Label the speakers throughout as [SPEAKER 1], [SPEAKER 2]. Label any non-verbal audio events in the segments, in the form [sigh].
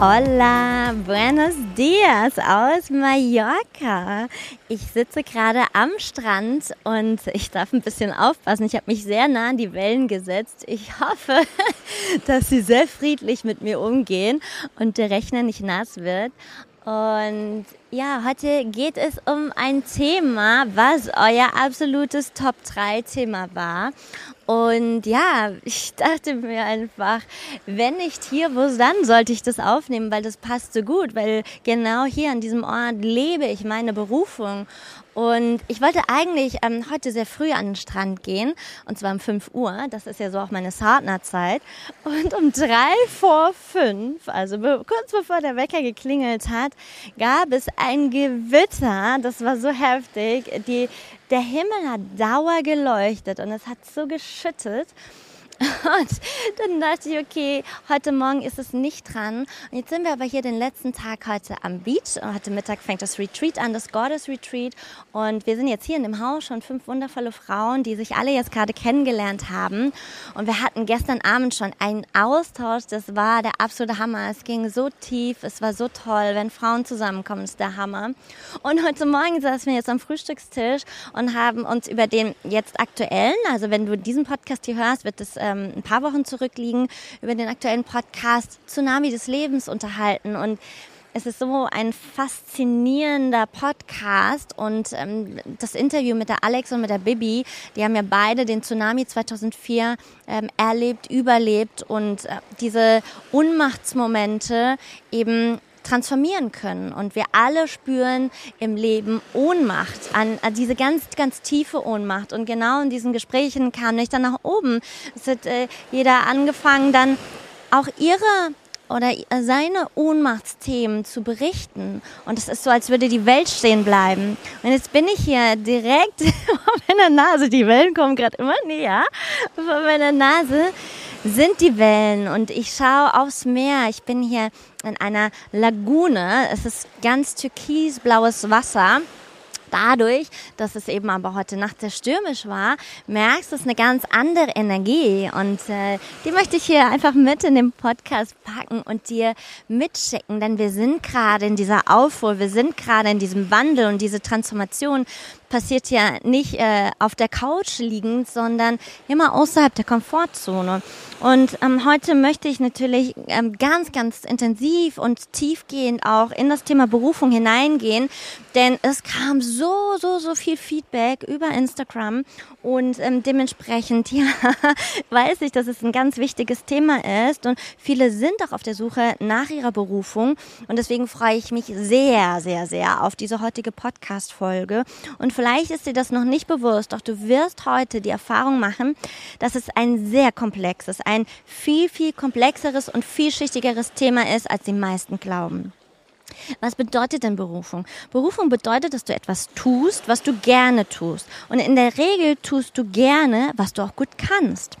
[SPEAKER 1] Hola, buenos dias aus Mallorca. Ich sitze gerade am Strand und ich darf ein bisschen aufpassen. Ich habe mich sehr nah an die Wellen gesetzt. Ich hoffe, [laughs] dass sie sehr friedlich mit mir umgehen und der Rechner nicht nass wird. Und ja, heute geht es um ein Thema, was euer absolutes Top-3-Thema war. Und ja, ich dachte mir einfach, wenn nicht hier, wo dann sollte ich das aufnehmen, weil das passt so gut, weil genau hier an diesem Ort lebe ich meine Berufung. Und ich wollte eigentlich ähm, heute sehr früh an den Strand gehen, und zwar um 5 Uhr, das ist ja so auch meine Sartner-Zeit. Und um drei vor fünf, also be kurz bevor der Wecker geklingelt hat, gab es ein Gewitter, das war so heftig. Die, der Himmel hat dauer geleuchtet und es hat so geschüttet. Und dann dachte ich, okay, heute Morgen ist es nicht dran. Und jetzt sind wir aber hier den letzten Tag heute am Beach. Und heute Mittag fängt das Retreat an, das Goddess Retreat. Und wir sind jetzt hier in dem Haus schon fünf wundervolle Frauen, die sich alle jetzt gerade kennengelernt haben. Und wir hatten gestern Abend schon einen Austausch. Das war der absolute Hammer. Es ging so tief. Es war so toll. Wenn Frauen zusammenkommen, ist der Hammer. Und heute Morgen saßen wir jetzt am Frühstückstisch und haben uns über den jetzt aktuellen, also wenn du diesen Podcast hier hörst, wird es ähm, ein paar Wochen zurückliegen, über den aktuellen Podcast Tsunami des Lebens unterhalten. Und es ist so ein faszinierender Podcast. Und ähm, das Interview mit der Alex und mit der Bibi, die haben ja beide den Tsunami 2004 ähm, erlebt, überlebt. Und äh, diese Unmachtsmomente eben transformieren können. Und wir alle spüren im Leben Ohnmacht, an, an diese ganz, ganz tiefe Ohnmacht. Und genau in diesen Gesprächen kam ich dann nach oben. Es hat äh, jeder angefangen, dann auch ihre oder seine Ohnmachtsthemen zu berichten. Und es ist so, als würde die Welt stehen bleiben. Und jetzt bin ich hier direkt [laughs] vor meiner Nase. Die Wellen kommen gerade immer näher vor meiner Nase sind die Wellen und ich schaue aufs Meer. Ich bin hier in einer Lagune. Es ist ganz türkisblaues Wasser dadurch, dass es eben aber heute Nacht sehr stürmisch war, merkst du es eine ganz andere Energie. Und äh, die möchte ich hier einfach mit in den Podcast packen und dir mitschicken, denn wir sind gerade in dieser Aufruhr, wir sind gerade in diesem Wandel und diese Transformation passiert ja nicht äh, auf der Couch liegend, sondern immer außerhalb der Komfortzone. Und ähm, heute möchte ich natürlich ähm, ganz, ganz intensiv und tiefgehend auch in das Thema Berufung hineingehen, denn es kam so, so, so viel Feedback über Instagram und ähm, dementsprechend, [laughs] ja, weiß ich, dass es ein ganz wichtiges Thema ist und viele sind auch auf der Suche nach ihrer Berufung und deswegen freue ich mich sehr, sehr, sehr auf diese heutige Podcast-Folge und Vielleicht ist dir das noch nicht bewusst, doch du wirst heute die Erfahrung machen, dass es ein sehr komplexes, ein viel, viel komplexeres und vielschichtigeres Thema ist, als die meisten glauben. Was bedeutet denn Berufung? Berufung bedeutet, dass du etwas tust, was du gerne tust. Und in der Regel tust du gerne, was du auch gut kannst.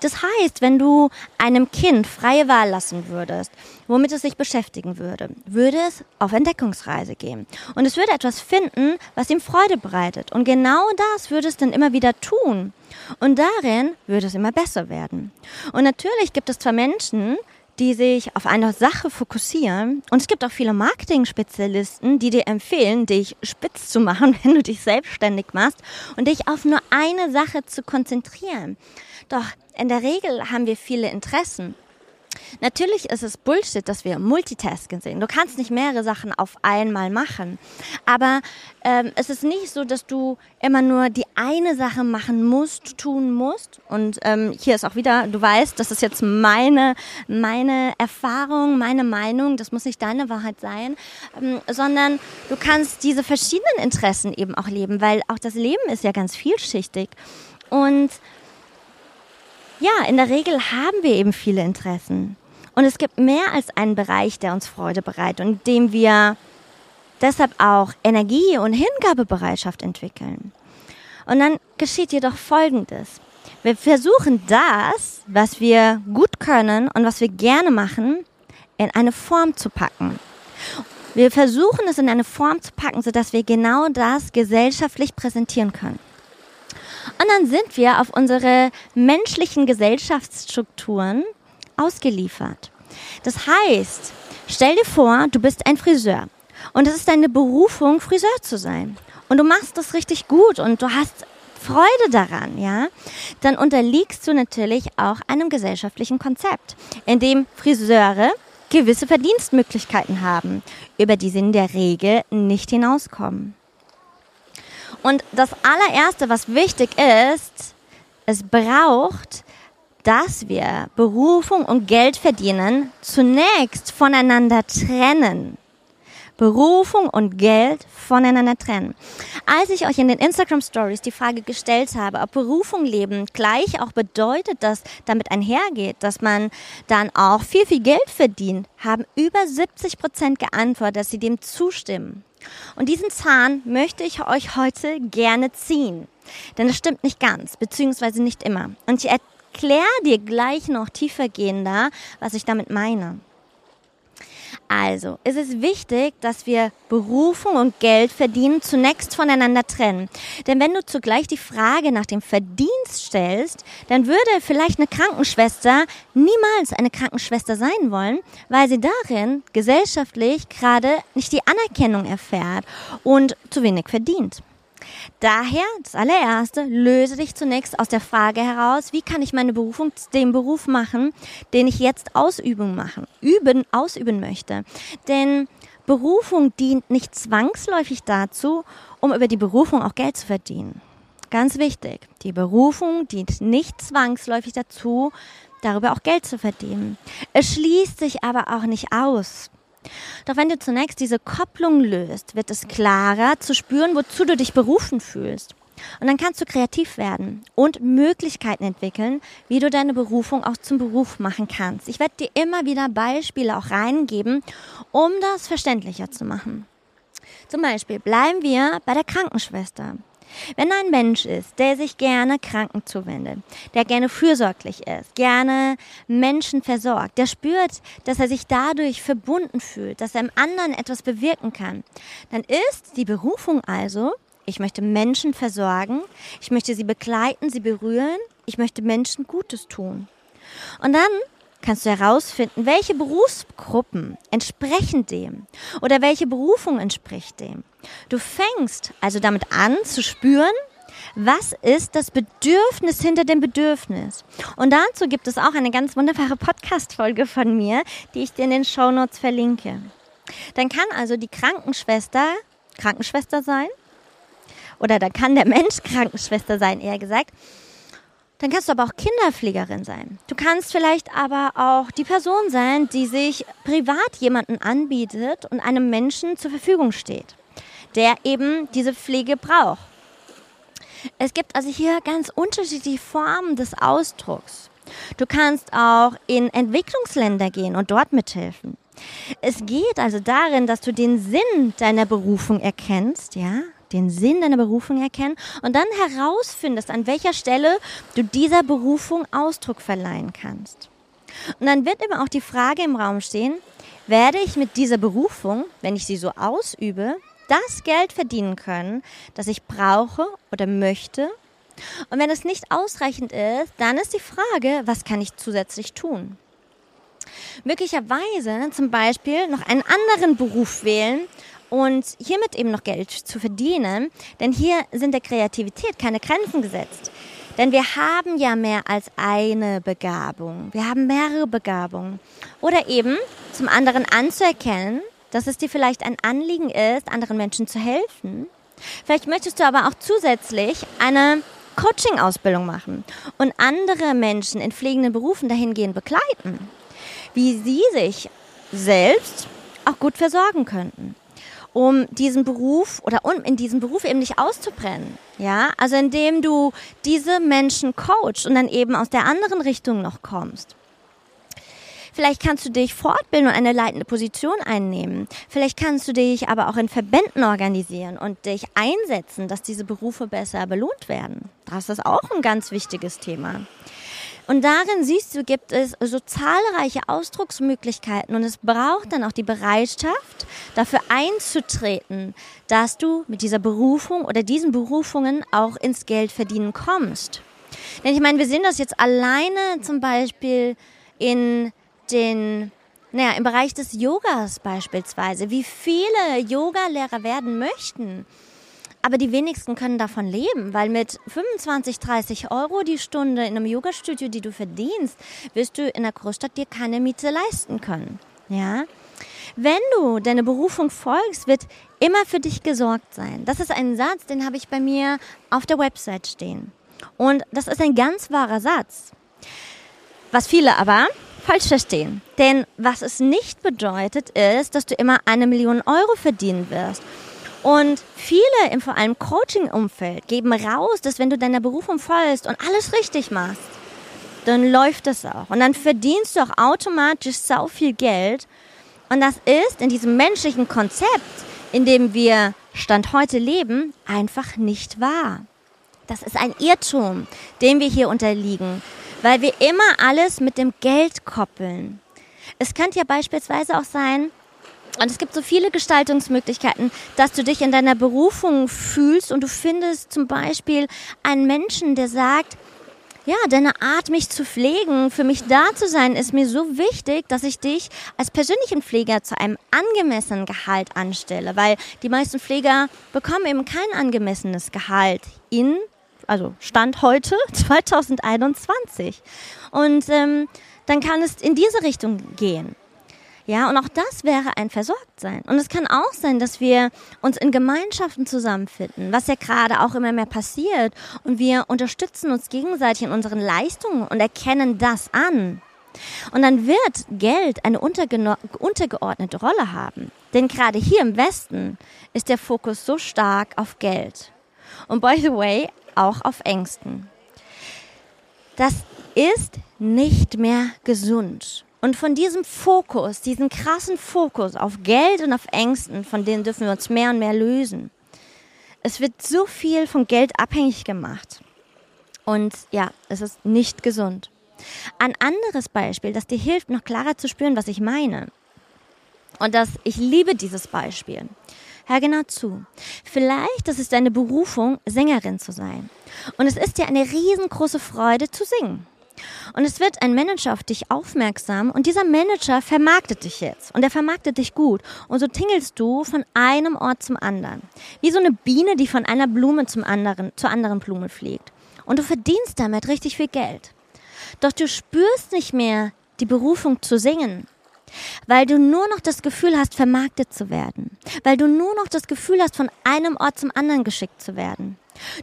[SPEAKER 1] Das heißt, wenn du einem Kind freie Wahl lassen würdest, womit es sich beschäftigen würde, würde es auf Entdeckungsreise gehen. Und es würde etwas finden, was ihm Freude bereitet. Und genau das würde es dann immer wieder tun. Und darin würde es immer besser werden. Und natürlich gibt es zwar Menschen, die sich auf eine Sache fokussieren. Und es gibt auch viele Marketing-Spezialisten, die dir empfehlen, dich spitz zu machen, [laughs] wenn du dich selbstständig machst und dich auf nur eine Sache zu konzentrieren. Doch in der Regel haben wir viele Interessen. Natürlich ist es Bullshit, dass wir Multitasking sehen. Du kannst nicht mehrere Sachen auf einmal machen. Aber ähm, es ist nicht so, dass du immer nur die eine Sache machen musst, tun musst. Und ähm, hier ist auch wieder, du weißt, das ist jetzt meine, meine Erfahrung, meine Meinung. Das muss nicht deine Wahrheit sein. Ähm, sondern du kannst diese verschiedenen Interessen eben auch leben, weil auch das Leben ist ja ganz vielschichtig. Und ja, in der Regel haben wir eben viele Interessen. Und es gibt mehr als einen Bereich, der uns Freude bereitet und dem wir deshalb auch Energie und Hingabebereitschaft entwickeln. Und dann geschieht jedoch Folgendes. Wir versuchen das, was wir gut können und was wir gerne machen, in eine Form zu packen. Wir versuchen es in eine Form zu packen, sodass wir genau das gesellschaftlich präsentieren können. Und dann sind wir auf unsere menschlichen Gesellschaftsstrukturen ausgeliefert. Das heißt, stell dir vor, du bist ein Friseur und es ist deine Berufung, Friseur zu sein. Und du machst das richtig gut und du hast Freude daran, ja, dann unterliegst du natürlich auch einem gesellschaftlichen Konzept, in dem Friseure gewisse Verdienstmöglichkeiten haben, über die sie in der Regel nicht hinauskommen. Und das allererste, was wichtig ist, es braucht, dass wir Berufung und Geld verdienen zunächst voneinander trennen. Berufung und Geld voneinander trennen. Als ich euch in den Instagram Stories die Frage gestellt habe, ob Berufung leben gleich auch bedeutet, dass damit einhergeht, dass man dann auch viel, viel Geld verdient, haben über 70 Prozent geantwortet, dass sie dem zustimmen. Und diesen Zahn möchte ich euch heute gerne ziehen. Denn das stimmt nicht ganz, beziehungsweise nicht immer. Und ich erkläre dir gleich noch tiefergehender, was ich damit meine. Also, es ist wichtig, dass wir Berufung und Geld verdienen zunächst voneinander trennen. Denn wenn du zugleich die Frage nach dem Verdienst stellst, dann würde vielleicht eine Krankenschwester niemals eine Krankenschwester sein wollen, weil sie darin gesellschaftlich gerade nicht die Anerkennung erfährt und zu wenig verdient. Daher, das allererste, löse dich zunächst aus der Frage heraus, wie kann ich meine Berufung, den Beruf machen, den ich jetzt ausüben machen, üben, ausüben möchte. Denn Berufung dient nicht zwangsläufig dazu, um über die Berufung auch Geld zu verdienen. Ganz wichtig. Die Berufung dient nicht zwangsläufig dazu, darüber auch Geld zu verdienen. Es schließt sich aber auch nicht aus. Doch wenn du zunächst diese Kopplung löst, wird es klarer zu spüren, wozu du dich berufen fühlst. Und dann kannst du kreativ werden und Möglichkeiten entwickeln, wie du deine Berufung auch zum Beruf machen kannst. Ich werde dir immer wieder Beispiele auch reingeben, um das verständlicher zu machen. Zum Beispiel bleiben wir bei der Krankenschwester. Wenn ein Mensch ist, der sich gerne Kranken zuwendet, der gerne fürsorglich ist, gerne Menschen versorgt, der spürt, dass er sich dadurch verbunden fühlt, dass er im anderen etwas bewirken kann, dann ist die Berufung also, ich möchte Menschen versorgen, ich möchte sie begleiten, sie berühren, ich möchte Menschen Gutes tun. Und dann kannst du herausfinden, welche Berufsgruppen entsprechen dem oder welche Berufung entspricht dem. Du fängst also damit an zu spüren, was ist das Bedürfnis hinter dem Bedürfnis? Und dazu gibt es auch eine ganz wunderbare Podcast-Folge von mir, die ich dir in den Show Notes verlinke. Dann kann also die Krankenschwester Krankenschwester sein, oder da kann der Mensch Krankenschwester sein, eher gesagt, dann kannst du aber auch Kinderpflegerin sein. Du kannst vielleicht aber auch die Person sein, die sich privat jemanden anbietet und einem Menschen zur Verfügung steht, der eben diese Pflege braucht. Es gibt also hier ganz unterschiedliche Formen des Ausdrucks. Du kannst auch in Entwicklungsländer gehen und dort mithelfen. Es geht also darin, dass du den Sinn deiner Berufung erkennst, ja, den Sinn deiner Berufung erkennen und dann herausfindest, an welcher Stelle du dieser Berufung Ausdruck verleihen kannst. Und dann wird immer auch die Frage im Raum stehen, werde ich mit dieser Berufung, wenn ich sie so ausübe, das Geld verdienen können, das ich brauche oder möchte? Und wenn es nicht ausreichend ist, dann ist die Frage, was kann ich zusätzlich tun? Möglicherweise zum Beispiel noch einen anderen Beruf wählen und hiermit eben noch Geld zu verdienen, denn hier sind der Kreativität keine Grenzen gesetzt. Denn wir haben ja mehr als eine Begabung. Wir haben mehrere Begabungen. Oder eben zum anderen anzuerkennen, dass es dir vielleicht ein Anliegen ist, anderen Menschen zu helfen. Vielleicht möchtest du aber auch zusätzlich eine Coaching-Ausbildung machen und andere Menschen in pflegenden Berufen dahingehend begleiten, wie sie sich selbst auch gut versorgen könnten um diesen Beruf oder um in diesem Beruf eben nicht auszubrennen. Ja, also indem du diese Menschen coachst und dann eben aus der anderen Richtung noch kommst. Vielleicht kannst du dich fortbilden und eine leitende Position einnehmen. Vielleicht kannst du dich aber auch in Verbänden organisieren und dich einsetzen, dass diese Berufe besser belohnt werden. Das ist auch ein ganz wichtiges Thema. Und darin siehst du, gibt es so zahlreiche Ausdrucksmöglichkeiten und es braucht dann auch die Bereitschaft, dafür einzutreten, dass du mit dieser Berufung oder diesen Berufungen auch ins Geld verdienen kommst. Denn ich meine, wir sehen das jetzt alleine zum Beispiel in den, naja, im Bereich des Yogas beispielsweise, wie viele Yogalehrer werden möchten. Aber die wenigsten können davon leben, weil mit 25, 30 Euro die Stunde in einem Yogastudio, die du verdienst, wirst du in der Großstadt dir keine Miete leisten können. Ja? Wenn du deine Berufung folgst, wird immer für dich gesorgt sein. Das ist ein Satz, den habe ich bei mir auf der Website stehen. Und das ist ein ganz wahrer Satz. Was viele aber falsch verstehen. Denn was es nicht bedeutet, ist, dass du immer eine Million Euro verdienen wirst. Und viele, im vor allem Coaching-Umfeld, geben raus, dass wenn du deiner Berufung folgst und alles richtig machst, dann läuft das auch. Und dann verdienst du auch automatisch sau viel Geld. Und das ist in diesem menschlichen Konzept, in dem wir Stand heute leben, einfach nicht wahr. Das ist ein Irrtum, dem wir hier unterliegen, weil wir immer alles mit dem Geld koppeln. Es könnte ja beispielsweise auch sein, und es gibt so viele Gestaltungsmöglichkeiten, dass du dich in deiner Berufung fühlst und du findest zum Beispiel einen Menschen, der sagt, ja, deine Art, mich zu pflegen, für mich da zu sein, ist mir so wichtig, dass ich dich als persönlichen Pfleger zu einem angemessenen Gehalt anstelle, weil die meisten Pfleger bekommen eben kein angemessenes Gehalt in also Stand heute [laughs] 2021. Und ähm, dann kann es in diese Richtung gehen. Ja, und auch das wäre ein Versorgtsein. Und es kann auch sein, dass wir uns in Gemeinschaften zusammenfinden, was ja gerade auch immer mehr passiert. Und wir unterstützen uns gegenseitig in unseren Leistungen und erkennen das an. Und dann wird Geld eine untergeordnete Rolle haben. Denn gerade hier im Westen ist der Fokus so stark auf Geld. Und by the way, auch auf Ängsten. Das ist nicht mehr gesund. Und von diesem Fokus, diesem krassen Fokus auf Geld und auf Ängsten, von denen dürfen wir uns mehr und mehr lösen. Es wird so viel von Geld abhängig gemacht. Und ja, es ist nicht gesund. Ein anderes Beispiel, das dir hilft, noch klarer zu spüren, was ich meine. Und das, ich liebe dieses Beispiel. Hör genau zu. Vielleicht ist es deine Berufung, Sängerin zu sein. Und es ist dir eine riesengroße Freude zu singen. Und es wird ein Manager auf dich aufmerksam und dieser Manager vermarktet dich jetzt und er vermarktet dich gut. Und so tingelst du von einem Ort zum anderen. Wie so eine Biene, die von einer Blume zum anderen, zur anderen Blume fliegt. Und du verdienst damit richtig viel Geld. Doch du spürst nicht mehr die Berufung zu singen, weil du nur noch das Gefühl hast, vermarktet zu werden, weil du nur noch das Gefühl hast, von einem Ort zum anderen geschickt zu werden.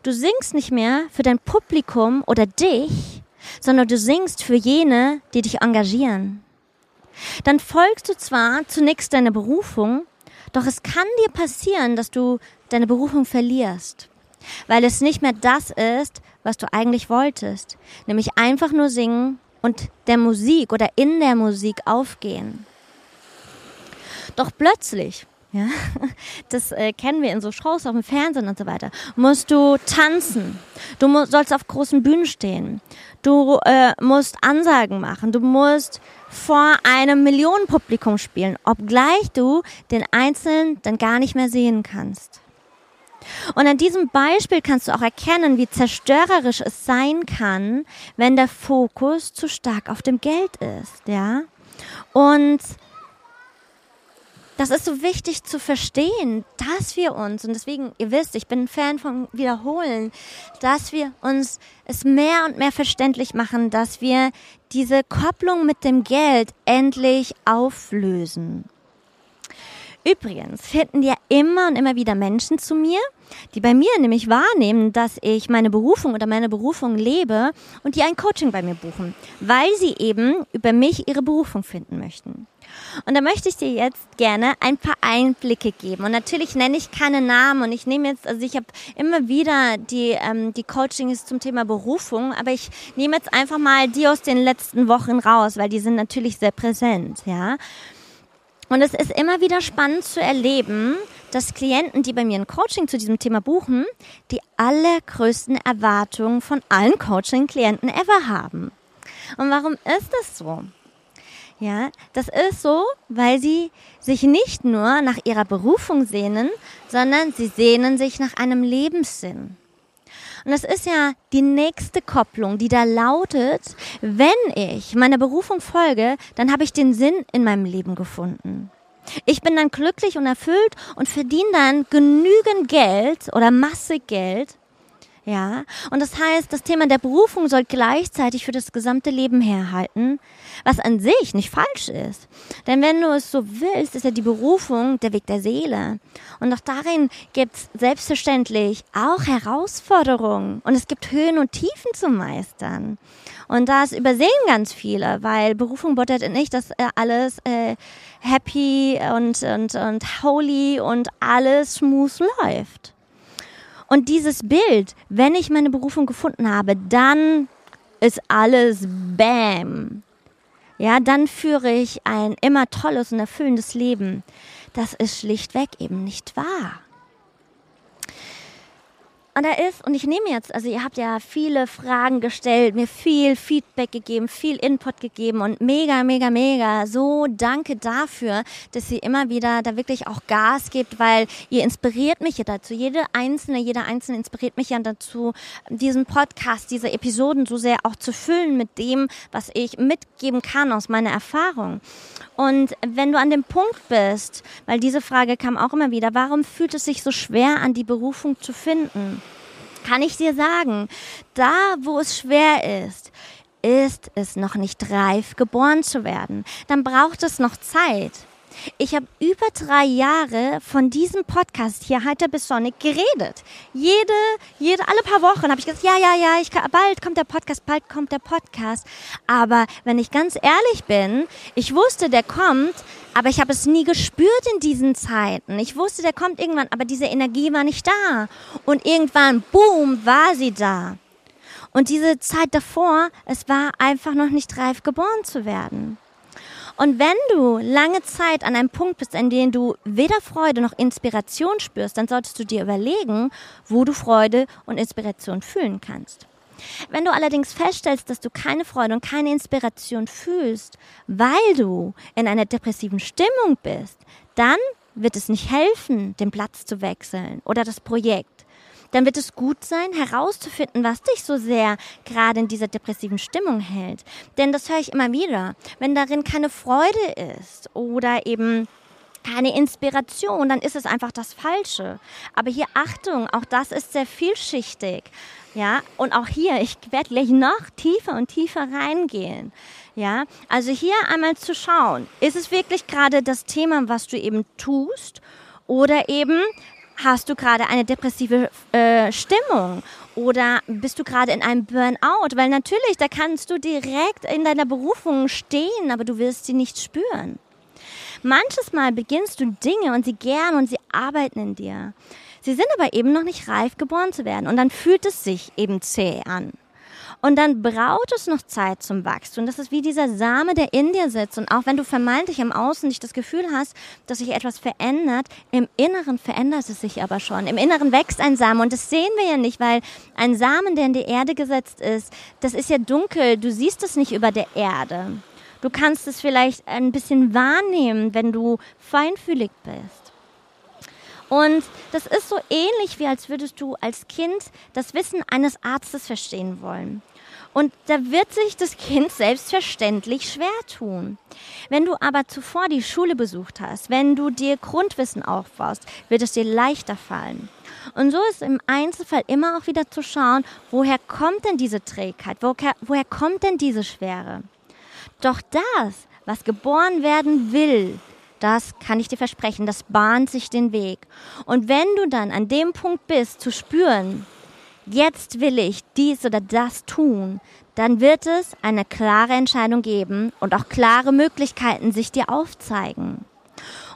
[SPEAKER 1] Du singst nicht mehr für dein Publikum oder dich, sondern du singst für jene, die dich engagieren. Dann folgst du zwar zunächst deiner Berufung, doch es kann dir passieren, dass du deine Berufung verlierst, weil es nicht mehr das ist, was du eigentlich wolltest, nämlich einfach nur singen und der Musik oder in der Musik aufgehen. Doch plötzlich, ja, [laughs] das äh, kennen wir in so Shows auf dem Fernsehen und so weiter, musst du tanzen. Du mu sollst auf großen Bühnen stehen. Du äh, musst Ansagen machen. Du musst vor einem Millionenpublikum spielen, obgleich du den Einzelnen dann gar nicht mehr sehen kannst. Und an diesem Beispiel kannst du auch erkennen, wie zerstörerisch es sein kann, wenn der Fokus zu stark auf dem Geld ist, ja? Und das ist so wichtig zu verstehen, dass wir uns, und deswegen, ihr wisst, ich bin ein Fan von Wiederholen, dass wir uns es mehr und mehr verständlich machen, dass wir diese Kopplung mit dem Geld endlich auflösen. Übrigens finden ja immer und immer wieder Menschen zu mir, die bei mir nämlich wahrnehmen, dass ich meine Berufung oder meine Berufung lebe und die ein Coaching bei mir buchen, weil sie eben über mich ihre Berufung finden möchten. Und da möchte ich dir jetzt gerne ein paar Einblicke geben. Und natürlich nenne ich keine Namen und ich nehme jetzt, also ich habe immer wieder die, ähm, die Coachings zum Thema Berufung, aber ich nehme jetzt einfach mal die aus den letzten Wochen raus, weil die sind natürlich sehr präsent, ja. Und es ist immer wieder spannend zu erleben, dass Klienten, die bei mir ein Coaching zu diesem Thema buchen, die allergrößten Erwartungen von allen Coaching-Klienten ever haben. Und warum ist das so? Ja, das ist so, weil sie sich nicht nur nach ihrer Berufung sehnen, sondern sie sehnen sich nach einem Lebenssinn. Und das ist ja die nächste Kopplung, die da lautet, wenn ich meiner Berufung folge, dann habe ich den Sinn in meinem Leben gefunden. Ich bin dann glücklich und erfüllt und verdiene dann genügend Geld oder Masse Geld, ja, und das heißt, das Thema der Berufung soll gleichzeitig für das gesamte Leben herhalten, was an sich nicht falsch ist. Denn wenn du es so willst, ist ja die Berufung der Weg der Seele. Und auch darin gibt es selbstverständlich auch Herausforderungen. Und es gibt Höhen und Tiefen zu meistern. Und das übersehen ganz viele, weil Berufung bedeutet nicht, dass äh, alles äh, happy und, und, und holy und alles smooth läuft. Und dieses Bild, wenn ich meine Berufung gefunden habe, dann ist alles Bam. Ja, dann führe ich ein immer tolles und erfüllendes Leben. Das ist schlichtweg eben nicht wahr. Und da ist, und ich nehme jetzt, also ihr habt ja viele Fragen gestellt, mir viel Feedback gegeben, viel Input gegeben und mega, mega, mega. So danke dafür, dass ihr immer wieder da wirklich auch Gas gibt, weil ihr inspiriert mich ja dazu. Jede einzelne, jeder einzelne inspiriert mich ja dazu, diesen Podcast, diese Episoden so sehr auch zu füllen mit dem, was ich mitgeben kann aus meiner Erfahrung. Und wenn du an dem Punkt bist, weil diese Frage kam auch immer wieder, warum fühlt es sich so schwer an, die Berufung zu finden? kann ich dir sagen, da wo es schwer ist, ist es noch nicht reif, geboren zu werden. Dann braucht es noch Zeit. Ich habe über drei Jahre von diesem Podcast hier Heiter bis Sonic geredet. Jede, jede, alle paar Wochen habe ich gesagt, ja, ja, ja, ich, bald kommt der Podcast, bald kommt der Podcast. Aber wenn ich ganz ehrlich bin, ich wusste, der kommt, aber ich habe es nie gespürt in diesen Zeiten. Ich wusste, der kommt irgendwann, aber diese Energie war nicht da. Und irgendwann, boom, war sie da. Und diese Zeit davor, es war einfach noch nicht reif, geboren zu werden. Und wenn du lange Zeit an einem Punkt bist, an dem du weder Freude noch Inspiration spürst, dann solltest du dir überlegen, wo du Freude und Inspiration fühlen kannst. Wenn du allerdings feststellst, dass du keine Freude und keine Inspiration fühlst, weil du in einer depressiven Stimmung bist, dann wird es nicht helfen, den Platz zu wechseln oder das Projekt dann wird es gut sein, herauszufinden, was dich so sehr gerade in dieser depressiven Stimmung hält. Denn das höre ich immer wieder. Wenn darin keine Freude ist oder eben keine Inspiration, dann ist es einfach das Falsche. Aber hier Achtung, auch das ist sehr vielschichtig. Ja, und auch hier, ich werde gleich noch tiefer und tiefer reingehen. Ja, also hier einmal zu schauen, ist es wirklich gerade das Thema, was du eben tust? Oder eben hast du gerade eine depressive äh, Stimmung oder bist du gerade in einem Burnout? Weil natürlich, da kannst du direkt in deiner Berufung stehen, aber du wirst sie nicht spüren. Manches Mal beginnst du Dinge und sie gern und sie arbeiten in dir. Sie sind aber eben noch nicht reif, geboren zu werden. Und dann fühlt es sich eben zäh an. Und dann braucht es noch Zeit zum Wachstum. Das ist wie dieser Same, der in dir sitzt. Und auch wenn du vermeintlich im Außen nicht das Gefühl hast, dass sich etwas verändert, im Inneren verändert es sich aber schon. Im Inneren wächst ein Samen. Und das sehen wir ja nicht, weil ein Samen, der in die Erde gesetzt ist, das ist ja dunkel. Du siehst es nicht über der Erde. Du kannst es vielleicht ein bisschen wahrnehmen, wenn du feinfühlig bist. Und das ist so ähnlich, wie als würdest du als Kind das Wissen eines Arztes verstehen wollen. Und da wird sich das Kind selbstverständlich schwer tun. Wenn du aber zuvor die Schule besucht hast, wenn du dir Grundwissen aufbaust, wird es dir leichter fallen. Und so ist im Einzelfall immer auch wieder zu schauen, woher kommt denn diese Trägheit, woher, woher kommt denn diese Schwere. Doch das, was geboren werden will, das kann ich dir versprechen, das bahnt sich den Weg. Und wenn du dann an dem Punkt bist, zu spüren, jetzt will ich dies oder das tun, dann wird es eine klare Entscheidung geben und auch klare Möglichkeiten sich dir aufzeigen.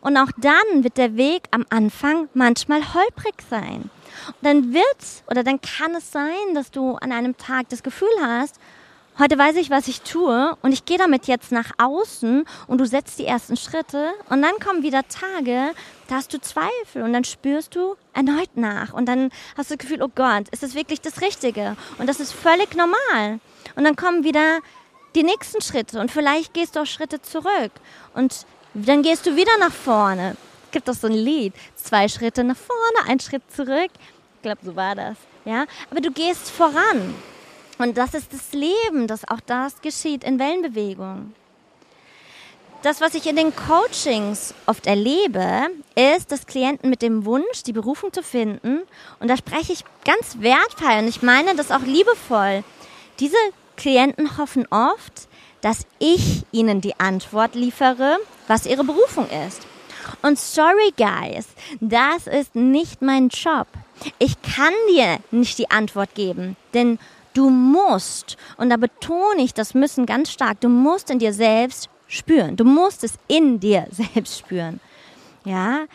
[SPEAKER 1] Und auch dann wird der Weg am Anfang manchmal holprig sein. Und dann wird oder dann kann es sein, dass du an einem Tag das Gefühl hast, heute weiß ich, was ich tue und ich gehe damit jetzt nach außen und du setzt die ersten Schritte und dann kommen wieder Tage, da hast du Zweifel und dann spürst du erneut nach und dann hast du das Gefühl, oh Gott, ist das wirklich das Richtige? Und das ist völlig normal. Und dann kommen wieder die nächsten Schritte und vielleicht gehst du auch Schritte zurück und dann gehst du wieder nach vorne. Es gibt doch so ein Lied, zwei Schritte nach vorne, ein Schritt zurück. Ich glaube, so war das. Ja, aber du gehst voran. Und das ist das Leben, dass auch das geschieht in Wellenbewegung. Das, was ich in den Coachings oft erlebe, ist, dass Klienten mit dem Wunsch, die Berufung zu finden, und da spreche ich ganz wertvoll und ich meine das auch liebevoll, diese Klienten hoffen oft, dass ich ihnen die Antwort liefere, was ihre Berufung ist. Und sorry, guys, das ist nicht mein Job. Ich kann dir nicht die Antwort geben, denn du musst, und da betone ich das Müssen ganz stark, du musst in dir selbst spüren. Du musst es in dir [laughs] selbst spüren. Ja?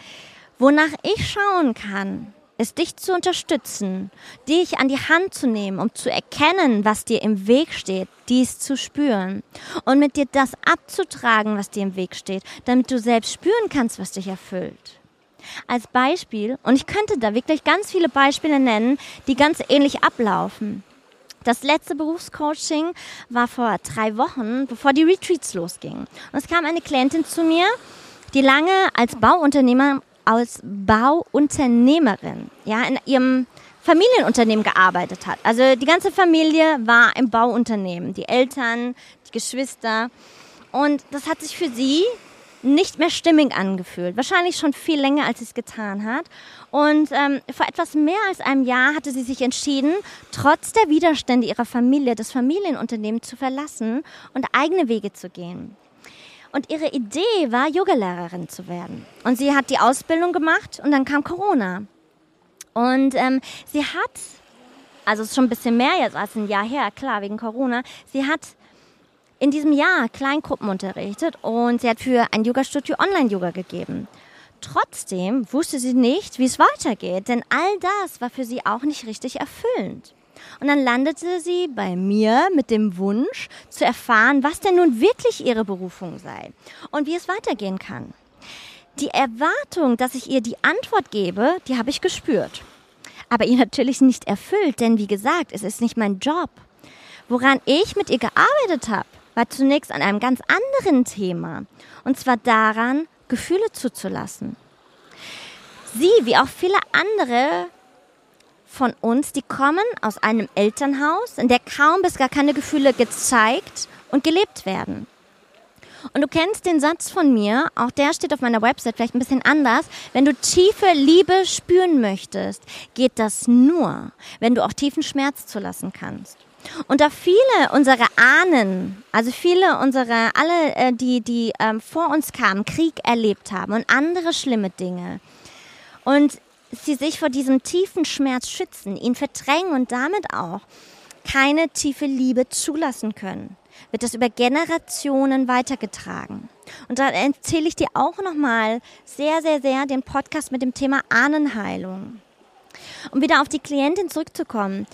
[SPEAKER 1] Wonach ich schauen kann, ist dich zu unterstützen, dich an die Hand zu nehmen, um zu erkennen, was dir im Weg steht, dies zu spüren und mit dir das abzutragen, was dir im Weg steht, damit du selbst spüren kannst, was dich erfüllt. Als Beispiel, und ich könnte da wirklich ganz viele Beispiele nennen, die ganz ähnlich ablaufen. Das letzte Berufscoaching war vor drei Wochen, bevor die Retreats losgingen. Und es kam eine Klientin zu mir, die lange als Bauunternehmer als Bauunternehmerin, ja, in ihrem Familienunternehmen gearbeitet hat. Also die ganze Familie war im Bauunternehmen, die Eltern, die Geschwister. Und das hat sich für sie nicht mehr stimmig angefühlt. Wahrscheinlich schon viel länger, als sie es getan hat. Und ähm, vor etwas mehr als einem Jahr hatte sie sich entschieden, trotz der Widerstände ihrer Familie das Familienunternehmen zu verlassen und eigene Wege zu gehen. Und ihre Idee war, Yogalehrerin zu werden. Und sie hat die Ausbildung gemacht und dann kam Corona. Und ähm, sie hat, also es ist schon ein bisschen mehr jetzt als ein Jahr her, klar, wegen Corona, sie hat in diesem Jahr Kleingruppen unterrichtet und sie hat für ein Yoga-Studio Online-Yoga gegeben. Trotzdem wusste sie nicht, wie es weitergeht, denn all das war für sie auch nicht richtig erfüllend. Und dann landete sie bei mir mit dem Wunsch zu erfahren, was denn nun wirklich ihre Berufung sei und wie es weitergehen kann. Die Erwartung, dass ich ihr die Antwort gebe, die habe ich gespürt. Aber ihr natürlich nicht erfüllt, denn wie gesagt, es ist nicht mein Job. Woran ich mit ihr gearbeitet habe, war zunächst an einem ganz anderen Thema. Und zwar daran, Gefühle zuzulassen. Sie, wie auch viele andere, von uns, die kommen aus einem Elternhaus, in der kaum bis gar keine Gefühle gezeigt und gelebt werden. Und du kennst den Satz von mir, auch der steht auf meiner Website vielleicht ein bisschen anders. Wenn du tiefe Liebe spüren möchtest, geht das nur, wenn du auch tiefen Schmerz zulassen kannst. Und da viele unserer Ahnen, also viele unserer, alle, äh, die, die ähm, vor uns kamen, Krieg erlebt haben und andere schlimme Dinge. Und sie sich vor diesem tiefen Schmerz schützen, ihn verdrängen und damit auch keine tiefe Liebe zulassen können, wird das über Generationen weitergetragen. Und da erzähle ich dir auch nochmal sehr, sehr, sehr den Podcast mit dem Thema Ahnenheilung. Um wieder auf die Klientin zurückzukommen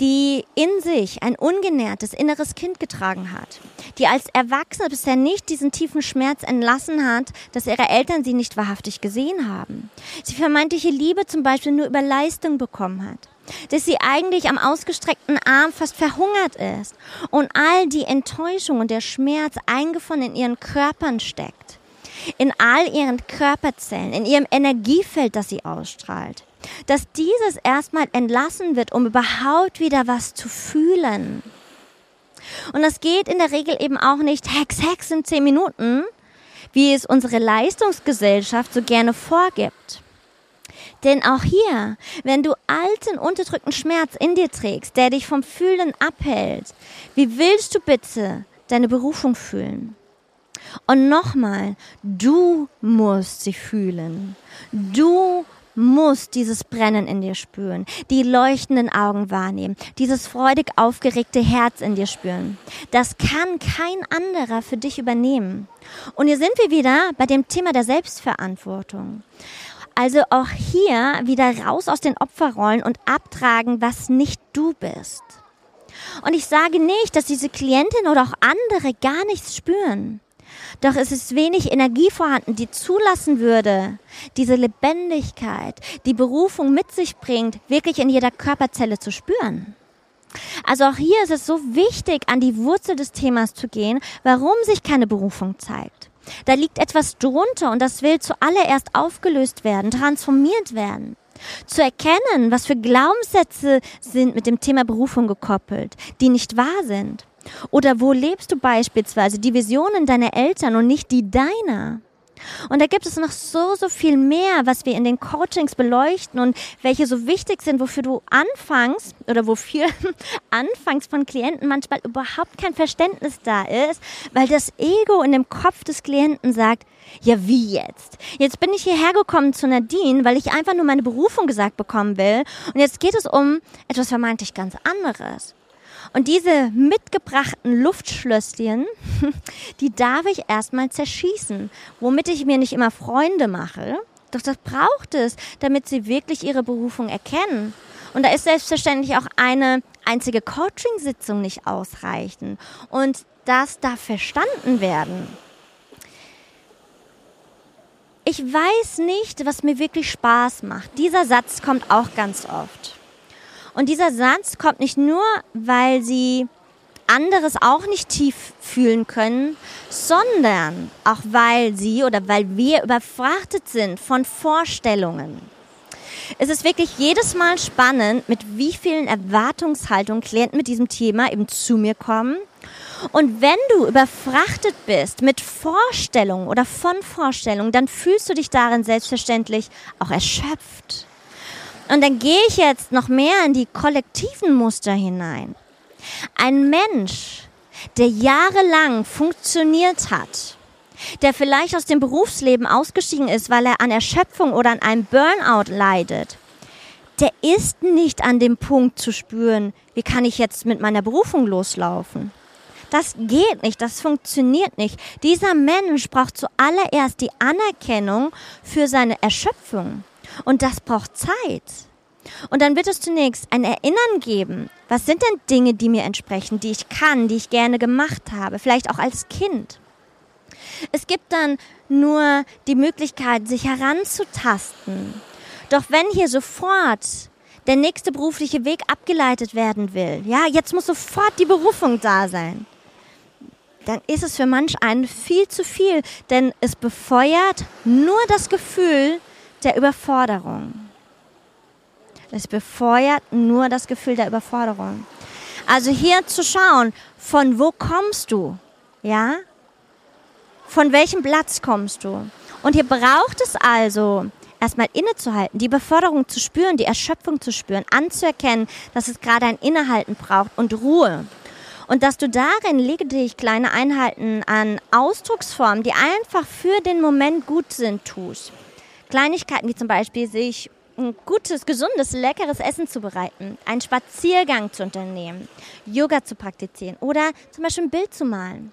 [SPEAKER 1] die in sich ein ungenährtes inneres Kind getragen hat, die als Erwachsene bisher nicht diesen tiefen Schmerz entlassen hat, dass ihre Eltern sie nicht wahrhaftig gesehen haben. Sie vermeintliche Liebe zum Beispiel nur über Leistung bekommen hat dass sie eigentlich am ausgestreckten Arm fast verhungert ist und all die Enttäuschung und der Schmerz eingefunden in ihren Körpern steckt, in all ihren Körperzellen, in ihrem Energiefeld, das sie ausstrahlt dass dieses erstmal entlassen wird, um überhaupt wieder was zu fühlen. Und das geht in der Regel eben auch nicht Hex, Hex in zehn Minuten, wie es unsere Leistungsgesellschaft so gerne vorgibt. Denn auch hier, wenn du alten, unterdrückten Schmerz in dir trägst, der dich vom Fühlen abhält, wie willst du bitte deine Berufung fühlen? Und nochmal, du musst sie fühlen. Du musst dieses Brennen in dir spüren, die leuchtenden Augen wahrnehmen, dieses freudig aufgeregte Herz in dir spüren. Das kann kein anderer für dich übernehmen. Und hier sind wir wieder bei dem Thema der Selbstverantwortung. Also auch hier wieder raus aus den Opferrollen und abtragen, was nicht du bist. Und ich sage nicht, dass diese Klientin oder auch andere gar nichts spüren. Doch es ist wenig Energie vorhanden, die zulassen würde, diese Lebendigkeit, die Berufung mit sich bringt, wirklich in jeder Körperzelle zu spüren. Also auch hier ist es so wichtig, an die Wurzel des Themas zu gehen, warum sich keine Berufung zeigt. Da liegt etwas drunter und das will zuallererst aufgelöst werden, transformiert werden. Zu erkennen, was für Glaubenssätze sind mit dem Thema Berufung gekoppelt, die nicht wahr sind. Oder wo lebst du beispielsweise die Visionen deiner Eltern und nicht die deiner? Und da gibt es noch so, so viel mehr, was wir in den Coachings beleuchten und welche so wichtig sind, wofür du anfangs oder wofür [laughs] anfangs von Klienten manchmal überhaupt kein Verständnis da ist, weil das Ego in dem Kopf des Klienten sagt, ja, wie jetzt? Jetzt bin ich hierher gekommen zu Nadine, weil ich einfach nur meine Berufung gesagt bekommen will. Und jetzt geht es um etwas vermeintlich ganz anderes. Und diese mitgebrachten Luftschlösschen, [laughs] die darf ich erstmal zerschießen, womit ich mir nicht immer Freunde mache. Doch das braucht es, damit sie wirklich ihre Berufung erkennen. Und da ist selbstverständlich auch eine einzige Coaching-Sitzung nicht ausreichend. Und das darf verstanden werden. Ich weiß nicht, was mir wirklich Spaß macht. Dieser Satz kommt auch ganz oft. Und dieser Satz kommt nicht nur, weil sie anderes auch nicht tief fühlen können, sondern auch weil sie oder weil wir überfrachtet sind von Vorstellungen. Es ist wirklich jedes Mal spannend, mit wie vielen Erwartungshaltungen Klienten mit diesem Thema eben zu mir kommen. Und wenn du überfrachtet bist mit Vorstellungen oder von Vorstellungen, dann fühlst du dich darin selbstverständlich auch erschöpft. Und dann gehe ich jetzt noch mehr in die kollektiven Muster hinein. Ein Mensch, der jahrelang funktioniert hat, der vielleicht aus dem Berufsleben ausgestiegen ist, weil er an Erschöpfung oder an einem Burnout leidet, der ist nicht an dem Punkt zu spüren, wie kann ich jetzt mit meiner Berufung loslaufen. Das geht nicht, das funktioniert nicht. Dieser Mensch braucht zuallererst die Anerkennung für seine Erschöpfung. Und das braucht Zeit. Und dann wird es zunächst ein Erinnern geben. Was sind denn Dinge, die mir entsprechen, die ich kann, die ich gerne gemacht habe, vielleicht auch als Kind? Es gibt dann nur die Möglichkeit, sich heranzutasten. Doch wenn hier sofort der nächste berufliche Weg abgeleitet werden will, ja, jetzt muss sofort die Berufung da sein, dann ist es für manch einen viel zu viel, denn es befeuert nur das Gefühl der Überforderung. Es befeuert nur das Gefühl der Überforderung. Also hier zu schauen, von wo kommst du? Ja? Von welchem Platz kommst du? Und hier braucht es also erstmal innezuhalten, die Beförderung zu spüren, die Erschöpfung zu spüren, anzuerkennen, dass es gerade ein Innehalten braucht und Ruhe. Und dass du darin lediglich kleine Einheiten an Ausdrucksformen, die einfach für den Moment gut sind, tust. Kleinigkeiten wie zum Beispiel sich ein gutes, gesundes, leckeres Essen zu bereiten, einen Spaziergang zu unternehmen, Yoga zu praktizieren oder zum Beispiel ein Bild zu malen.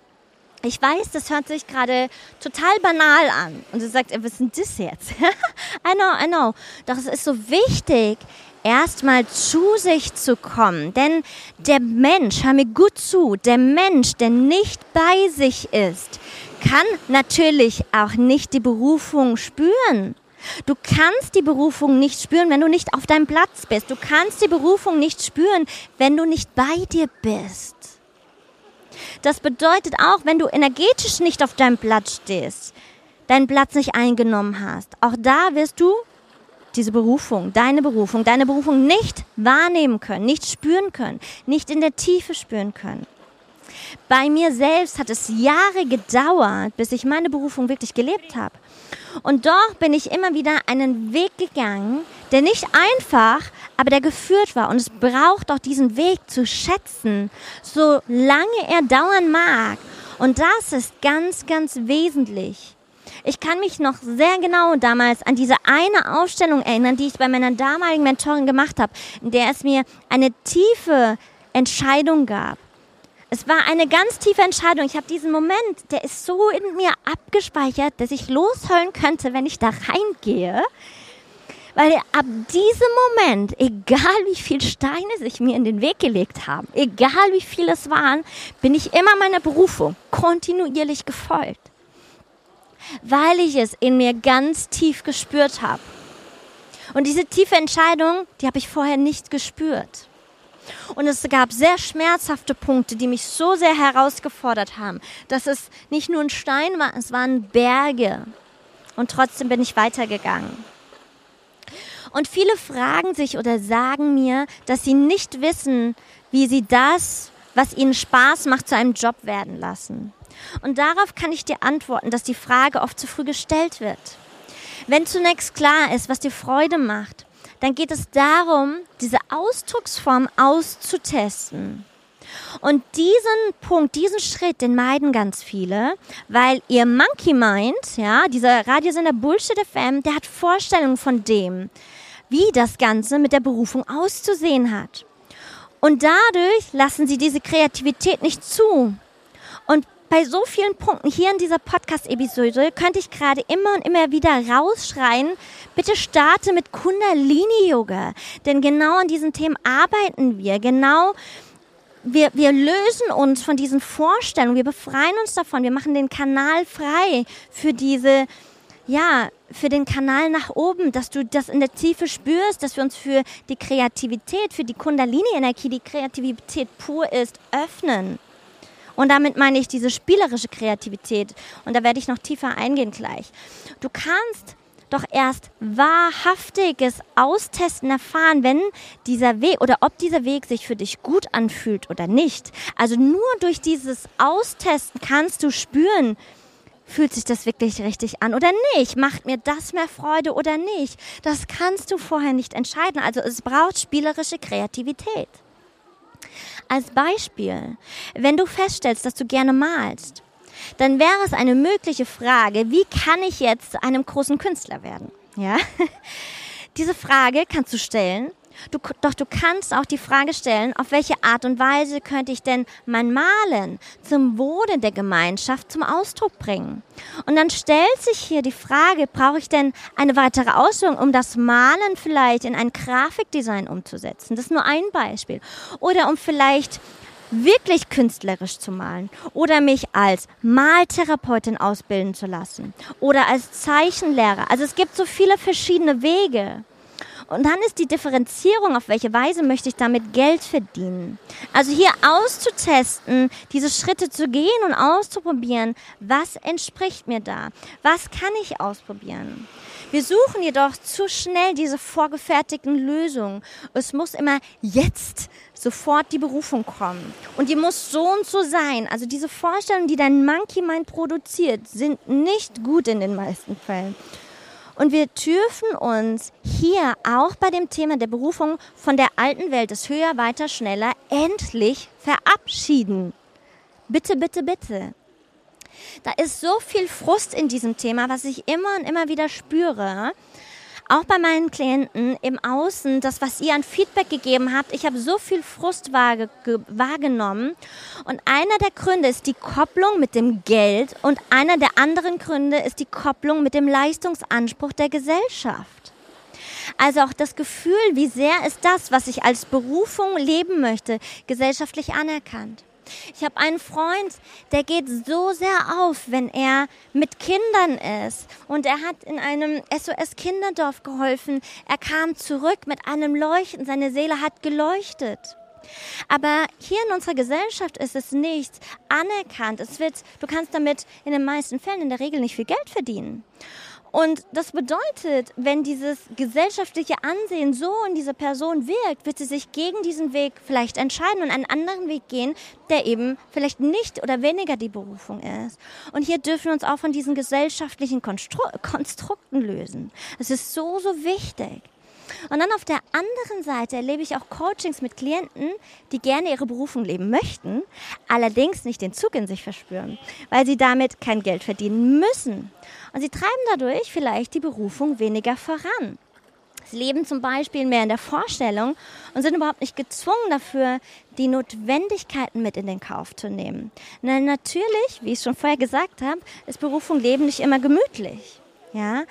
[SPEAKER 1] Ich weiß, das hört sich gerade total banal an. Und du sagst, was ist denn das jetzt? [laughs] I know, I know. Doch es ist so wichtig, erstmal zu sich zu kommen. Denn der Mensch, hör mir gut zu, der Mensch, der nicht bei sich ist, kann natürlich auch nicht die Berufung spüren. Du kannst die Berufung nicht spüren, wenn du nicht auf deinem Platz bist. Du kannst die Berufung nicht spüren, wenn du nicht bei dir bist. Das bedeutet auch, wenn du energetisch nicht auf deinem Platz stehst, deinen Platz nicht eingenommen hast, auch da wirst du diese Berufung, deine Berufung, deine Berufung nicht wahrnehmen können, nicht spüren können, nicht in der Tiefe spüren können. Bei mir selbst hat es Jahre gedauert, bis ich meine Berufung wirklich gelebt habe. Und doch bin ich immer wieder einen Weg gegangen, der nicht einfach, aber der geführt war. Und es braucht auch diesen Weg zu schätzen, solange er dauern mag. Und das ist ganz, ganz wesentlich. Ich kann mich noch sehr genau damals an diese eine Aufstellung erinnern, die ich bei meiner damaligen Mentorin gemacht habe, in der es mir eine tiefe Entscheidung gab. Es war eine ganz tiefe Entscheidung. Ich habe diesen Moment, der ist so in mir abgespeichert, dass ich losheulen könnte, wenn ich da reingehe. Weil ab diesem Moment, egal wie viele Steine sich mir in den Weg gelegt haben, egal wie viele es waren, bin ich immer meiner Berufung kontinuierlich gefolgt. Weil ich es in mir ganz tief gespürt habe. Und diese tiefe Entscheidung, die habe ich vorher nicht gespürt. Und es gab sehr schmerzhafte Punkte, die mich so sehr herausgefordert haben, dass es nicht nur ein Stein war, es waren Berge. Und trotzdem bin ich weitergegangen. Und viele fragen sich oder sagen mir, dass sie nicht wissen, wie sie das, was ihnen Spaß macht, zu einem Job werden lassen. Und darauf kann ich dir antworten, dass die Frage oft zu früh gestellt wird. Wenn zunächst klar ist, was dir Freude macht, dann geht es darum, diese Ausdrucksform auszutesten. Und diesen Punkt, diesen Schritt, den meiden ganz viele, weil ihr Monkey Mind, ja, dieser Radiosender Bullshit FM, der hat Vorstellungen von dem, wie das Ganze mit der Berufung auszusehen hat. Und dadurch lassen sie diese Kreativität nicht zu. Und bei so vielen Punkten hier in dieser Podcast-Episode könnte ich gerade immer und immer wieder rausschreien, bitte starte mit Kundalini-Yoga. Denn genau an diesen Themen arbeiten wir. Genau, wir, wir lösen uns von diesen Vorstellungen, wir befreien uns davon, wir machen den Kanal frei für diese, ja, für den Kanal nach oben, dass du das in der Tiefe spürst, dass wir uns für die Kreativität, für die Kundalini-Energie, die Kreativität pur ist, öffnen. Und damit meine ich diese spielerische Kreativität. Und da werde ich noch tiefer eingehen gleich. Du kannst doch erst wahrhaftiges Austesten erfahren, wenn dieser Weg oder ob dieser Weg sich für dich gut anfühlt oder nicht. Also nur durch dieses Austesten kannst du spüren, Fühlt sich das wirklich richtig an oder nicht? Macht mir das mehr Freude oder nicht? Das kannst du vorher nicht entscheiden. Also es braucht spielerische Kreativität. Als Beispiel, wenn du feststellst, dass du gerne malst, dann wäre es eine mögliche Frage, wie kann ich jetzt zu einem großen Künstler werden? Ja? [laughs] Diese Frage kannst du stellen Du, doch du kannst auch die Frage stellen, auf welche Art und Weise könnte ich denn mein Malen zum Wohle der Gemeinschaft zum Ausdruck bringen? Und dann stellt sich hier die Frage, brauche ich denn eine weitere Ausführung, um das Malen vielleicht in ein Grafikdesign umzusetzen? Das ist nur ein Beispiel. Oder um vielleicht wirklich künstlerisch zu malen oder mich als Maltherapeutin ausbilden zu lassen oder als Zeichenlehrer. Also es gibt so viele verschiedene Wege. Und dann ist die Differenzierung, auf welche Weise möchte ich damit Geld verdienen. Also hier auszutesten, diese Schritte zu gehen und auszuprobieren, was entspricht mir da? Was kann ich ausprobieren? Wir suchen jedoch zu schnell diese vorgefertigten Lösungen. Es muss immer jetzt sofort die Berufung kommen. Und die muss so und so sein. Also diese Vorstellungen, die dein Monkey Mind produziert, sind nicht gut in den meisten Fällen. Und wir dürfen uns hier auch bei dem Thema der Berufung von der alten Welt des Höher, Weiter, Schneller endlich verabschieden. Bitte, bitte, bitte. Da ist so viel Frust in diesem Thema, was ich immer und immer wieder spüre auch bei meinen Klienten im Außen, das, was ihr an Feedback gegeben habt, ich habe so viel Frust wahrgenommen. Und einer der Gründe ist die Kopplung mit dem Geld und einer der anderen Gründe ist die Kopplung mit dem Leistungsanspruch der Gesellschaft. Also auch das Gefühl, wie sehr ist das, was ich als Berufung leben möchte, gesellschaftlich anerkannt. Ich habe einen Freund, der geht so sehr auf, wenn er mit Kindern ist. Und er hat in einem SOS Kinderdorf geholfen. Er kam zurück mit einem Leuchten. Seine Seele hat geleuchtet. Aber hier in unserer Gesellschaft ist es nicht anerkannt. Es wird, du kannst damit in den meisten Fällen in der Regel nicht viel Geld verdienen. Und das bedeutet, wenn dieses gesellschaftliche Ansehen so in dieser Person wirkt, wird sie sich gegen diesen Weg vielleicht entscheiden und einen anderen Weg gehen, der eben vielleicht nicht oder weniger die Berufung ist. Und hier dürfen wir uns auch von diesen gesellschaftlichen Konstru Konstrukten lösen. Es ist so, so wichtig. Und dann auf der anderen Seite erlebe ich auch Coachings mit Klienten, die gerne ihre Berufung leben möchten, allerdings nicht den Zug in sich verspüren, weil sie damit kein Geld verdienen müssen. Und sie treiben dadurch vielleicht die Berufung weniger voran. Sie leben zum Beispiel mehr in der Vorstellung und sind überhaupt nicht gezwungen dafür, die Notwendigkeiten mit in den Kauf zu nehmen. Na, natürlich, wie ich schon vorher gesagt habe, ist Berufung Leben nicht immer gemütlich. Ja,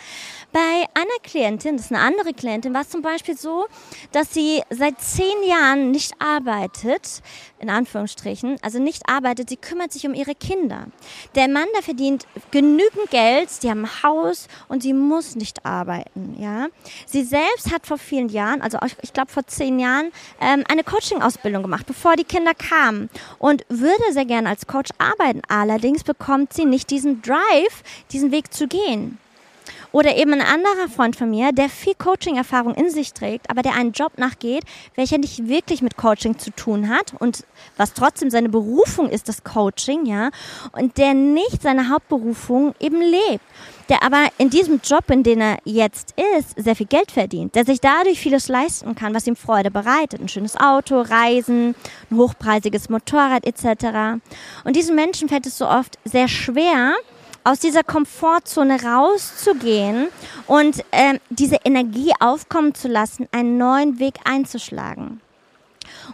[SPEAKER 1] bei einer Klientin, das ist eine andere Klientin, war es zum Beispiel so, dass sie seit zehn Jahren nicht arbeitet, in Anführungsstrichen, also nicht arbeitet, sie kümmert sich um ihre Kinder. Der Mann, der verdient genügend Geld, die haben ein Haus und sie muss nicht arbeiten, ja. Sie selbst hat vor vielen Jahren, also ich glaube vor zehn Jahren, ähm, eine Coaching-Ausbildung gemacht, bevor die Kinder kamen und würde sehr gerne als Coach arbeiten. Allerdings bekommt sie nicht diesen Drive, diesen Weg zu gehen. Oder eben ein anderer Freund von mir, der viel Coaching-Erfahrung in sich trägt, aber der einen Job nachgeht, welcher nicht wirklich mit Coaching zu tun hat und was trotzdem seine Berufung ist, das Coaching, ja, und der nicht seine Hauptberufung eben lebt der aber in diesem Job, in dem er jetzt ist, sehr viel Geld verdient, der sich dadurch vieles leisten kann, was ihm Freude bereitet. Ein schönes Auto, Reisen, ein hochpreisiges Motorrad etc. Und diesen Menschen fällt es so oft sehr schwer, aus dieser Komfortzone rauszugehen und äh, diese Energie aufkommen zu lassen, einen neuen Weg einzuschlagen.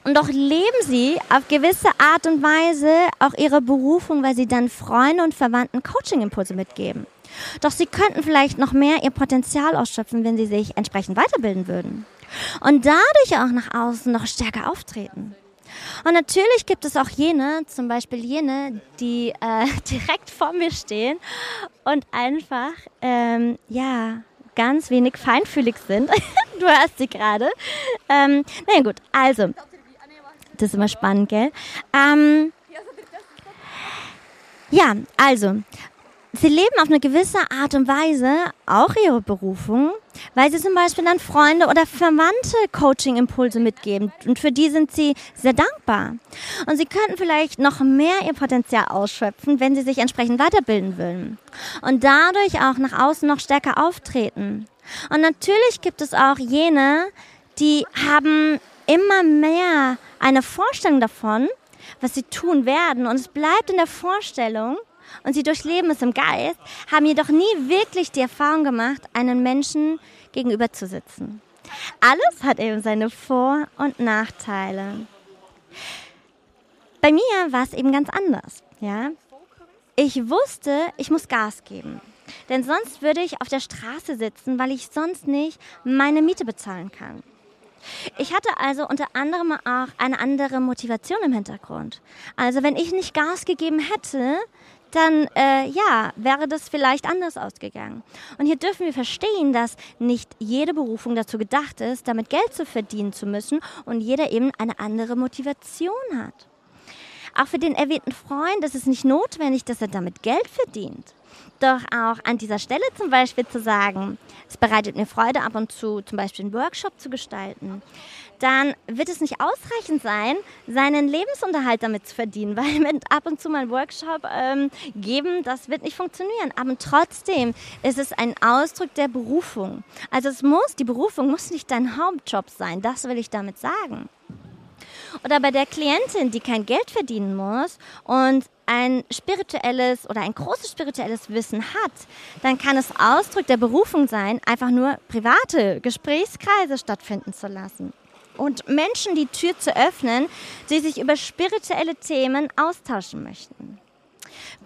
[SPEAKER 1] Und doch leben sie auf gewisse Art und Weise auch ihre Berufung, weil sie dann Freunde und Verwandten Coaching-Impulse mitgeben. Doch sie könnten vielleicht noch mehr ihr Potenzial ausschöpfen, wenn sie sich entsprechend weiterbilden würden. Und dadurch auch nach außen noch stärker auftreten. Und natürlich gibt es auch jene, zum Beispiel jene, die äh, [laughs] direkt vor mir stehen und einfach, ähm, ja, ganz wenig feinfühlig sind. [laughs] du hörst sie gerade. Ähm, na ja, gut, also, das ist immer spannend, gell? Ähm, ja, also, sie leben auf eine gewisse Art und Weise auch ihre Berufung, weil sie zum Beispiel dann Freunde oder Verwandte Coaching-Impulse mitgeben. Und für die sind sie sehr dankbar. Und sie könnten vielleicht noch mehr ihr Potenzial ausschöpfen, wenn sie sich entsprechend weiterbilden würden. Und dadurch auch nach außen noch stärker auftreten. Und natürlich gibt es auch jene, die haben immer mehr eine Vorstellung davon, was sie tun werden. Und es bleibt in der Vorstellung, und sie durchleben es im Geist, haben jedoch nie wirklich die Erfahrung gemacht, einen Menschen gegenüber zu sitzen. Alles hat eben seine Vor- und Nachteile. Bei mir war es eben ganz anders. Ja? Ich wusste, ich muss Gas geben. Denn sonst würde ich auf der Straße sitzen, weil ich sonst nicht meine Miete bezahlen kann. Ich hatte also unter anderem auch eine andere Motivation im Hintergrund. Also wenn ich nicht Gas gegeben hätte, dann äh, ja, wäre das vielleicht anders ausgegangen. Und hier dürfen wir verstehen, dass nicht jede Berufung dazu gedacht ist, damit Geld zu verdienen zu müssen und jeder eben eine andere Motivation hat. Auch für den erwähnten Freund ist es nicht notwendig, dass er damit Geld verdient. Doch auch an dieser Stelle zum Beispiel zu sagen, es bereitet mir Freude, ab und zu zum Beispiel einen Workshop zu gestalten dann wird es nicht ausreichend sein, seinen Lebensunterhalt damit zu verdienen, [laughs] weil mit ab und zu mal einen Workshop ähm, geben, das wird nicht funktionieren. Aber trotzdem ist es ein Ausdruck der Berufung. Also es muss, die Berufung muss nicht dein Hauptjob sein, das will ich damit sagen. Oder bei der Klientin, die kein Geld verdienen muss und ein spirituelles oder ein großes spirituelles Wissen hat, dann kann es Ausdruck der Berufung sein, einfach nur private Gesprächskreise stattfinden zu lassen und Menschen die Tür zu öffnen, die sich über spirituelle Themen austauschen möchten.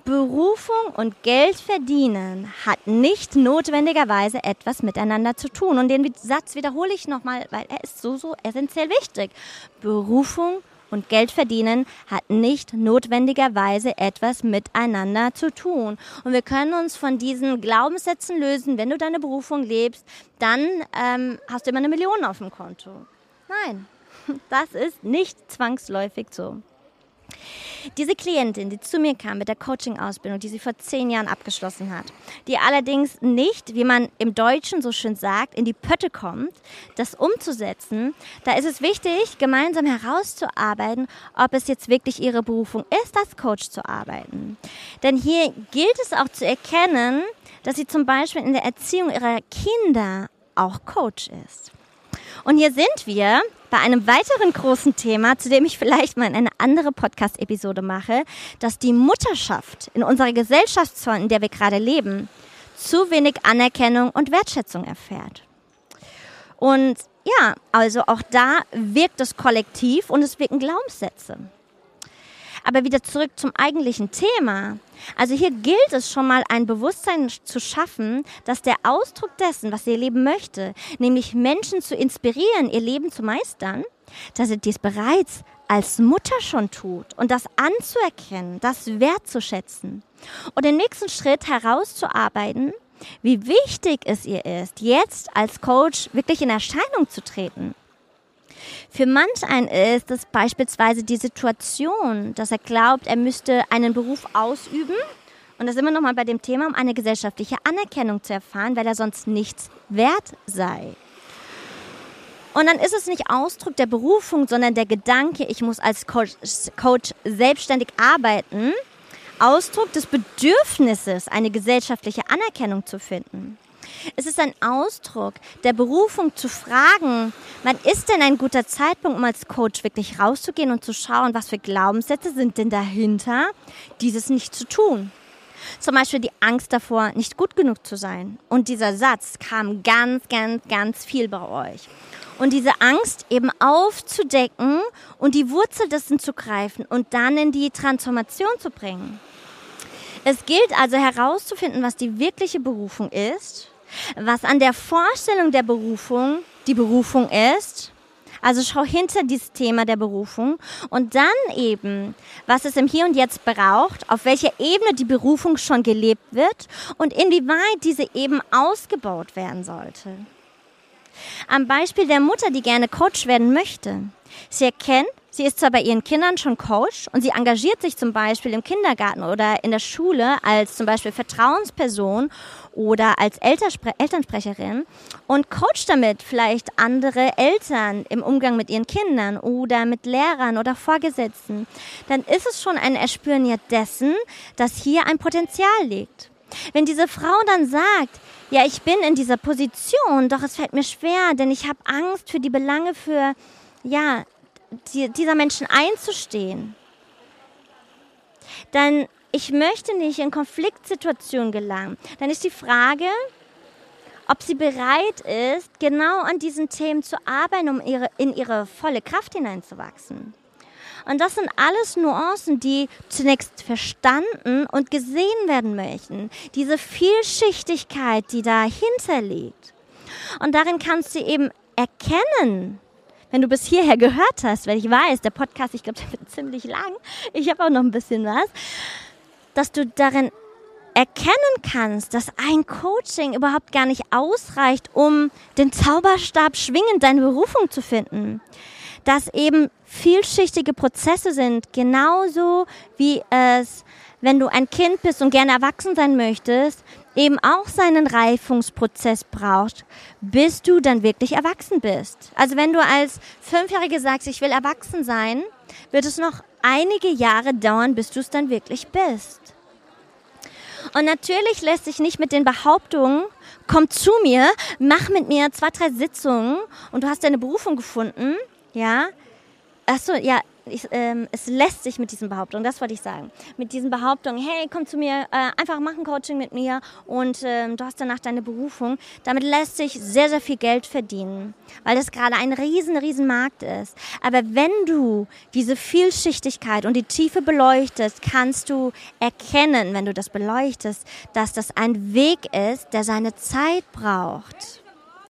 [SPEAKER 1] Berufung und Geld verdienen hat nicht notwendigerweise etwas miteinander zu tun. Und den Satz wiederhole ich nochmal, weil er ist so, so essentiell wichtig. Berufung und Geld verdienen hat nicht notwendigerweise etwas miteinander zu tun. Und wir können uns von diesen Glaubenssätzen lösen. Wenn du deine Berufung lebst, dann ähm, hast du immer eine Million auf dem Konto. Nein, [laughs] das ist nicht zwangsläufig so. Diese Klientin, die zu mir kam mit der Coaching-Ausbildung, die sie vor zehn Jahren abgeschlossen hat, die allerdings nicht, wie man im Deutschen so schön sagt, in die Pötte kommt, das umzusetzen, da ist es wichtig, gemeinsam herauszuarbeiten, ob es jetzt wirklich ihre Berufung ist, als Coach zu arbeiten. Denn hier gilt es auch zu erkennen, dass sie zum Beispiel in der Erziehung ihrer Kinder auch Coach ist. Und hier sind wir bei einem weiteren großen Thema, zu dem ich vielleicht mal eine andere Podcast-Episode mache, dass die Mutterschaft in unserer Gesellschaftsform, in der wir gerade leben, zu wenig Anerkennung und Wertschätzung erfährt. Und ja, also auch da wirkt das Kollektiv und es wirken Glaubenssätze. Aber wieder zurück zum eigentlichen Thema. Also hier gilt es schon mal ein Bewusstsein zu schaffen, dass der Ausdruck dessen, was ihr Leben möchte, nämlich Menschen zu inspirieren, ihr Leben zu meistern, dass er dies bereits als Mutter schon tut und das anzuerkennen, das wertzuschätzen und den nächsten Schritt herauszuarbeiten, wie wichtig es ihr ist, jetzt als Coach wirklich in Erscheinung zu treten. Für manch einen ist es beispielsweise die Situation, dass er glaubt, er müsste einen Beruf ausüben. Und da sind wir nochmal bei dem Thema, um eine gesellschaftliche Anerkennung zu erfahren, weil er sonst nichts wert sei. Und dann ist es nicht Ausdruck der Berufung, sondern der Gedanke, ich muss als Coach, Coach selbstständig arbeiten, Ausdruck des Bedürfnisses, eine gesellschaftliche Anerkennung zu finden. Es ist ein Ausdruck der Berufung zu fragen, wann ist denn ein guter Zeitpunkt, um als Coach wirklich rauszugehen und zu schauen, was für Glaubenssätze sind denn dahinter, dieses nicht zu tun. Zum Beispiel die Angst davor, nicht gut genug zu sein. Und dieser Satz kam ganz, ganz, ganz viel bei euch. Und diese Angst eben aufzudecken und die Wurzel dessen zu greifen und dann in die Transformation zu bringen. Es gilt also herauszufinden, was die wirkliche Berufung ist was an der Vorstellung der Berufung die Berufung ist. Also schau hinter dieses Thema der Berufung und dann eben, was es im Hier und Jetzt braucht, auf welcher Ebene die Berufung schon gelebt wird und inwieweit diese eben ausgebaut werden sollte. Am Beispiel der Mutter, die gerne Coach werden möchte. Sie erkennt, Sie ist zwar bei ihren Kindern schon Coach und sie engagiert sich zum Beispiel im Kindergarten oder in der Schule als zum Beispiel Vertrauensperson oder als Elternspre Elternsprecherin und coacht damit vielleicht andere Eltern im Umgang mit ihren Kindern oder mit Lehrern oder Vorgesetzten, dann ist es schon ein Erspüren ja dessen, dass hier ein Potenzial liegt. Wenn diese Frau dann sagt, ja, ich bin in dieser Position, doch es fällt mir schwer, denn ich habe Angst für die Belange für ja, die, dieser Menschen einzustehen, dann ich möchte nicht in Konfliktsituationen gelangen, dann ist die Frage, ob sie bereit ist, genau an diesen Themen zu arbeiten, um ihre, in ihre volle Kraft hineinzuwachsen. Und das sind alles Nuancen, die zunächst verstanden und gesehen werden möchten. Diese Vielschichtigkeit, die dahinter liegt. Und darin kannst du eben erkennen, wenn du bis hierher gehört hast, weil ich weiß, der Podcast, ich glaube, der wird ziemlich lang. Ich habe auch noch ein bisschen was, dass du darin erkennen kannst, dass ein Coaching überhaupt gar nicht ausreicht, um den Zauberstab schwingend deine Berufung zu finden. Dass eben vielschichtige Prozesse sind, genauso wie es, wenn du ein Kind bist und gerne erwachsen sein möchtest, eben auch seinen Reifungsprozess braucht, bis du dann wirklich erwachsen bist. Also wenn du als Fünfjährige sagst, ich will erwachsen sein, wird es noch einige Jahre dauern, bis du es dann wirklich bist. Und natürlich lässt sich nicht mit den Behauptungen, komm zu mir, mach mit mir zwei, drei Sitzungen und du hast deine Berufung gefunden, ja. Achso, ja, ich, ähm, es lässt sich mit diesen Behauptungen, das wollte ich sagen, mit diesen Behauptungen, hey, komm zu mir, äh, einfach mach ein Coaching mit mir und ähm, du hast danach deine Berufung, damit lässt sich sehr, sehr viel Geld verdienen, weil das gerade ein riesen, riesen Markt ist. Aber wenn du diese Vielschichtigkeit und die Tiefe beleuchtest, kannst du erkennen, wenn du das beleuchtest, dass das ein Weg ist, der seine Zeit braucht.